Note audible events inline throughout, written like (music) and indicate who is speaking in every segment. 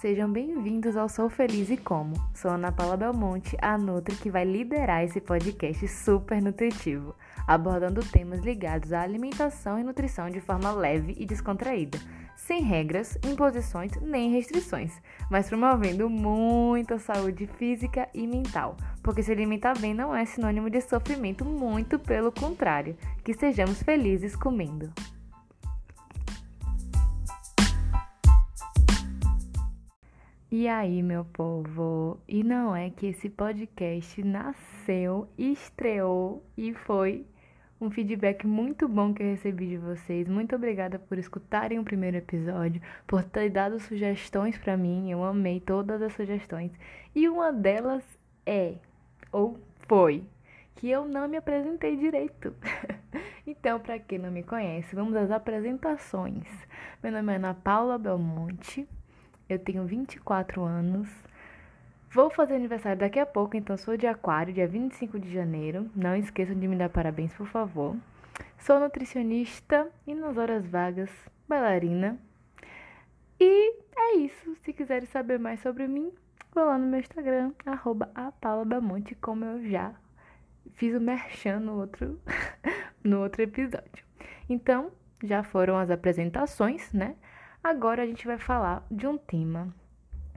Speaker 1: Sejam bem-vindos ao Sou Feliz e Como. Sou Ana Paula Belmonte, a Nutri que vai liderar esse podcast super nutritivo, abordando temas ligados à alimentação e nutrição de forma leve e descontraída, sem regras, imposições nem restrições, mas promovendo muita saúde física e mental, porque se alimentar bem não é sinônimo de sofrimento, muito pelo contrário, que sejamos felizes comendo. E aí, meu povo? E não é que esse podcast nasceu, estreou e foi um feedback muito bom que eu recebi de vocês. Muito obrigada por escutarem o primeiro episódio, por ter dado sugestões para mim. Eu amei todas as sugestões. E uma delas é, ou foi, que eu não me apresentei direito. (laughs) então, para quem não me conhece, vamos às apresentações. Meu nome é Ana Paula Belmonte. Eu tenho 24 anos. Vou fazer aniversário daqui a pouco, então sou de Aquário, dia 25 de janeiro. Não esqueçam de me dar parabéns, por favor. Sou nutricionista e nas horas vagas, bailarina. E é isso. Se quiserem saber mais sobre mim, vou lá no meu Instagram, arroba como eu já fiz o merchan no outro, (laughs) no outro episódio. Então, já foram as apresentações, né? Agora a gente vai falar de um tema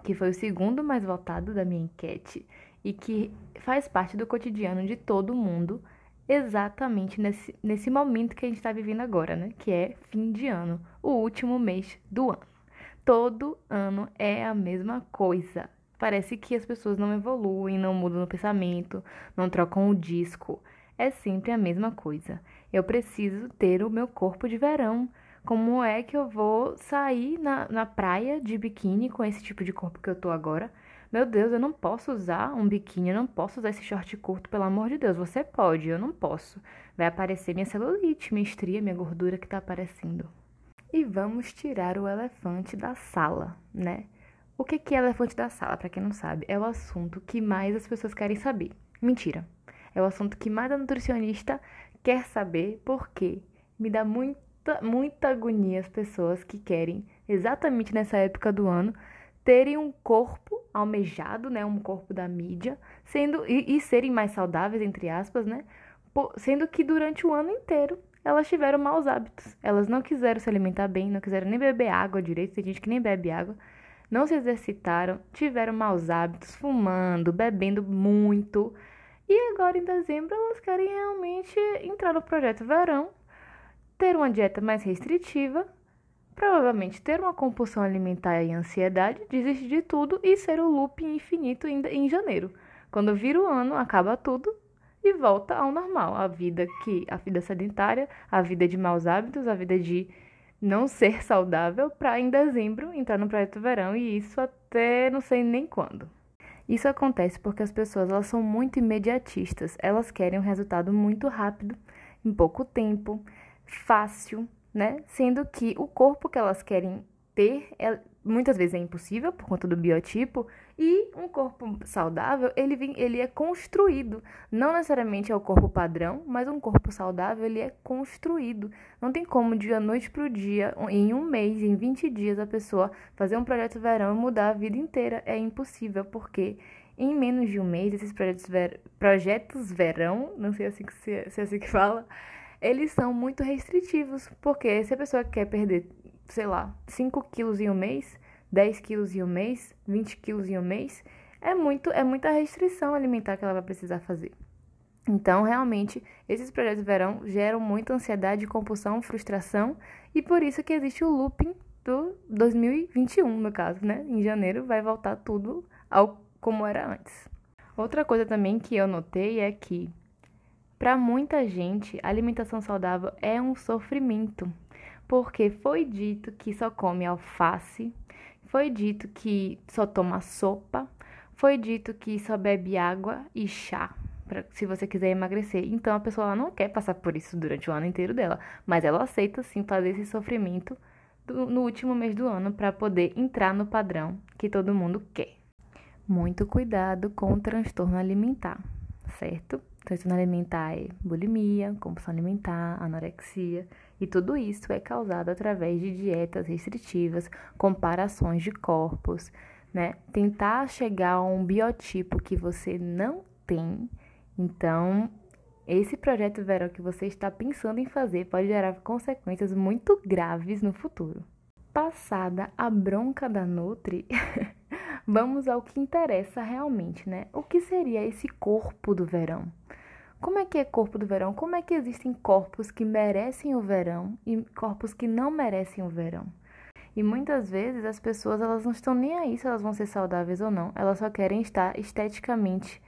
Speaker 1: que foi o segundo mais votado da minha enquete e que faz parte do cotidiano de todo mundo, exatamente nesse, nesse momento que a gente está vivendo agora, né? Que é fim de ano, o último mês do ano. Todo ano é a mesma coisa. Parece que as pessoas não evoluem, não mudam no pensamento, não trocam o disco. É sempre a mesma coisa. Eu preciso ter o meu corpo de verão. Como é que eu vou sair na, na praia de biquíni com esse tipo de corpo que eu tô agora? Meu Deus, eu não posso usar um biquíni, eu não posso usar esse short curto, pelo amor de Deus. Você pode, eu não posso. Vai aparecer minha celulite, minha estria, minha gordura que tá aparecendo. E vamos tirar o elefante da sala, né? O que é elefante da sala, para quem não sabe? É o assunto que mais as pessoas querem saber. Mentira. É o assunto que mais a nutricionista quer saber, porque me dá muito muita, agonia as pessoas que querem, exatamente nessa época do ano, terem um corpo almejado, né, um corpo da mídia, sendo e, e serem mais saudáveis entre aspas, né, sendo que durante o ano inteiro elas tiveram maus hábitos. Elas não quiseram se alimentar bem, não quiseram nem beber água direito, tem gente que nem bebe água, não se exercitaram, tiveram maus hábitos, fumando, bebendo muito. E agora em dezembro elas querem realmente entrar no projeto verão ter uma dieta mais restritiva, provavelmente ter uma compulsão alimentar e ansiedade, desistir de tudo e ser o loop infinito em janeiro. Quando vira o ano, acaba tudo e volta ao normal. A vida que a vida sedentária, a vida de maus hábitos, a vida de não ser (laughs) saudável para em dezembro entrar no projeto verão e isso até não sei nem quando. Isso acontece porque as pessoas elas são muito imediatistas, elas querem um resultado muito rápido, em pouco tempo fácil, né? Sendo que o corpo que elas querem ter é, muitas vezes é impossível por conta do biotipo e um corpo saudável ele, vem, ele é construído. Não necessariamente é o corpo padrão mas um corpo saudável ele é construído. Não tem como de a noite para o dia em um mês em 20 dias a pessoa fazer um projeto verão e mudar a vida inteira. É impossível porque em menos de um mês esses projetos ver, projetos verão não sei assim que se, se é assim que fala eles são muito restritivos, porque se a pessoa quer perder, sei lá, 5 quilos em um mês, 10 quilos em um mês, 20 quilos em um mês, é, muito, é muita restrição alimentar que ela vai precisar fazer. Então, realmente, esses projetos de verão geram muita ansiedade, compulsão, frustração, e por isso que existe o looping do 2021, no caso, né? Em janeiro vai voltar tudo ao como era antes. Outra coisa também que eu notei é que para muita gente, alimentação saudável é um sofrimento, porque foi dito que só come alface, foi dito que só toma sopa, foi dito que só bebe água e chá. Pra, se você quiser emagrecer. Então a pessoa não quer passar por isso durante o ano inteiro dela, mas ela aceita sim fazer esse sofrimento do, no último mês do ano para poder entrar no padrão que todo mundo quer. Muito cuidado com o transtorno alimentar, certo? Transtorno alimentar é bulimia, compulsão alimentar, anorexia E tudo isso é causado através de dietas restritivas, comparações de corpos, né? Tentar chegar a um biotipo que você não tem. Então, esse projeto verão que você está pensando em fazer pode gerar consequências muito graves no futuro. Passada a bronca da Nutri, (laughs) vamos ao que interessa realmente, né? O que seria esse corpo do verão? Como é que é corpo do verão? Como é que existem corpos que merecem o verão e corpos que não merecem o verão? E muitas vezes as pessoas elas não estão nem aí se elas vão ser saudáveis ou não. Elas só querem estar esteticamente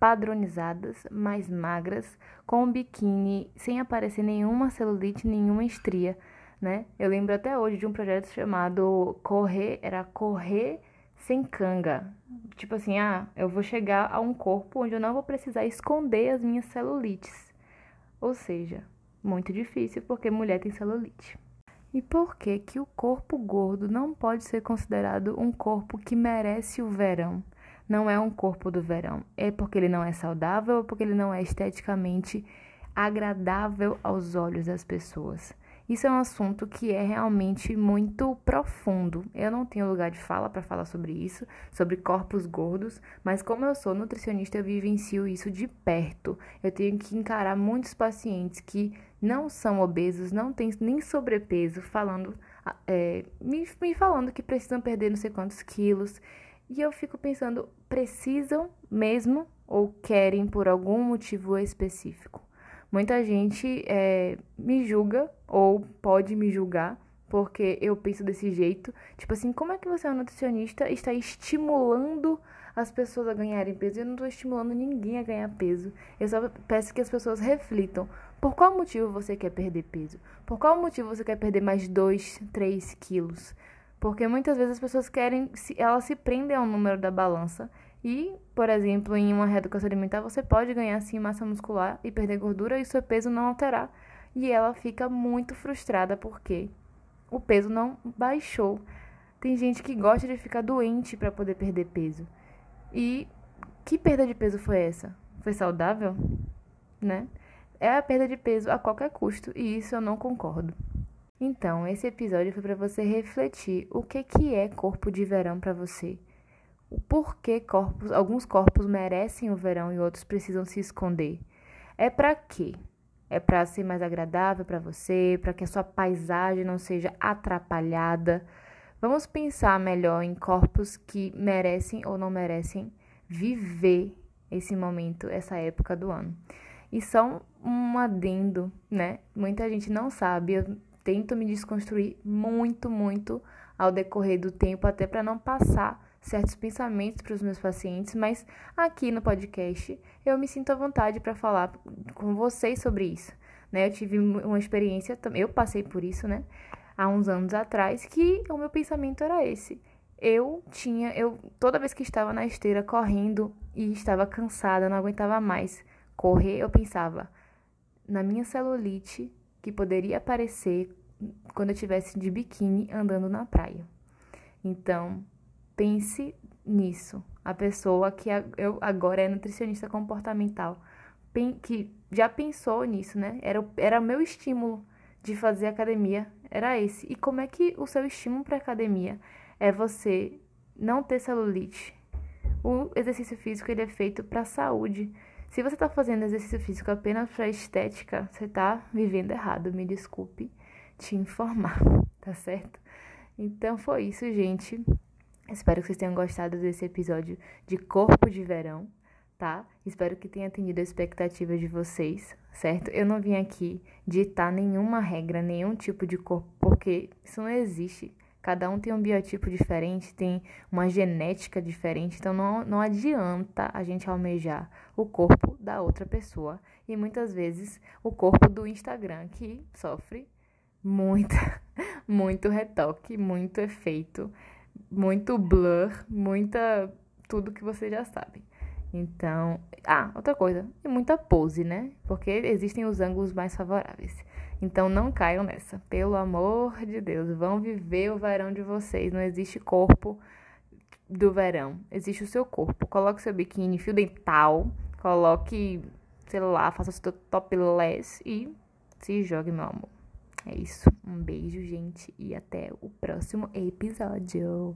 Speaker 1: padronizadas, mais magras, com um biquíni sem aparecer nenhuma celulite, nenhuma estria, né? Eu lembro até hoje de um projeto chamado Correr, era Correr sem canga. Tipo assim, ah, eu vou chegar a um corpo onde eu não vou precisar esconder as minhas celulites. Ou seja, muito difícil porque mulher tem celulite. E por que que o corpo gordo não pode ser considerado um corpo que merece o verão? Não é um corpo do verão. É porque ele não é saudável ou porque ele não é esteticamente agradável aos olhos das pessoas. Isso é um assunto que é realmente muito profundo. Eu não tenho lugar de fala para falar sobre isso, sobre corpos gordos, mas como eu sou nutricionista, eu vivencio isso de perto. Eu tenho que encarar muitos pacientes que não são obesos, não têm nem sobrepeso, falando, é, me, me falando que precisam perder não sei quantos quilos. E eu fico pensando, precisam mesmo ou querem por algum motivo específico? Muita gente é, me julga ou pode me julgar porque eu penso desse jeito. Tipo assim, como é que você é um nutricionista e está estimulando as pessoas a ganharem peso? Eu não estou estimulando ninguém a ganhar peso. Eu só peço que as pessoas reflitam. Por qual motivo você quer perder peso? Por qual motivo você quer perder mais 2, 3 quilos? Porque muitas vezes as pessoas querem, elas se prendem ao número da balança e, por exemplo, em uma reeducação alimentar, você pode ganhar sim massa muscular e perder gordura e seu peso não alterar. E ela fica muito frustrada porque o peso não baixou. Tem gente que gosta de ficar doente para poder perder peso. E que perda de peso foi essa? Foi saudável? Né? É a perda de peso a qualquer custo e isso eu não concordo. Então, esse episódio foi para você refletir o que que é corpo de verão para você o porquê corpos, alguns corpos merecem o verão e outros precisam se esconder. É para quê? É para ser mais agradável para você, para que a sua paisagem não seja atrapalhada. Vamos pensar melhor em corpos que merecem ou não merecem viver esse momento, essa época do ano. E só um adendo, né? Muita gente não sabe, eu tento me desconstruir muito, muito ao decorrer do tempo, até para não passar certos pensamentos para os meus pacientes, mas aqui no podcast eu me sinto à vontade para falar com vocês sobre isso. Né? Eu tive uma experiência, eu passei por isso, né? Há uns anos atrás, que o meu pensamento era esse. Eu tinha, eu toda vez que estava na esteira correndo e estava cansada, não aguentava mais correr, eu pensava na minha celulite que poderia aparecer quando eu tivesse de biquíni andando na praia. Então, pense nisso. A pessoa que eu agora é nutricionista comportamental, que já pensou nisso, né? Era, era o meu estímulo de fazer academia, era esse. E como é que o seu estímulo para academia é você não ter celulite? O exercício físico ele é feito para saúde. Se você está fazendo exercício físico apenas para estética, você está vivendo errado. Me desculpe te informar, (laughs) tá certo? Então foi isso, gente. Espero que vocês tenham gostado desse episódio de Corpo de Verão, tá? Espero que tenha atendido a expectativa de vocês, certo? Eu não vim aqui ditar nenhuma regra, nenhum tipo de corpo, porque isso não existe. Cada um tem um biotipo diferente, tem uma genética diferente, então não, não adianta a gente almejar o corpo da outra pessoa e muitas vezes o corpo do Instagram que sofre muita, (laughs) muito retoque, muito efeito muito blur, muita. tudo que você já sabe. Então, ah, outra coisa, e muita pose, né? Porque existem os ângulos mais favoráveis. Então não caiam nessa. Pelo amor de Deus, vão viver o verão de vocês. Não existe corpo do verão. Existe o seu corpo. Coloque seu biquíni, fio dental, coloque, sei lá, faça seu topless e se jogue, meu amor. É isso. Um beijo, gente, e até o próximo episódio.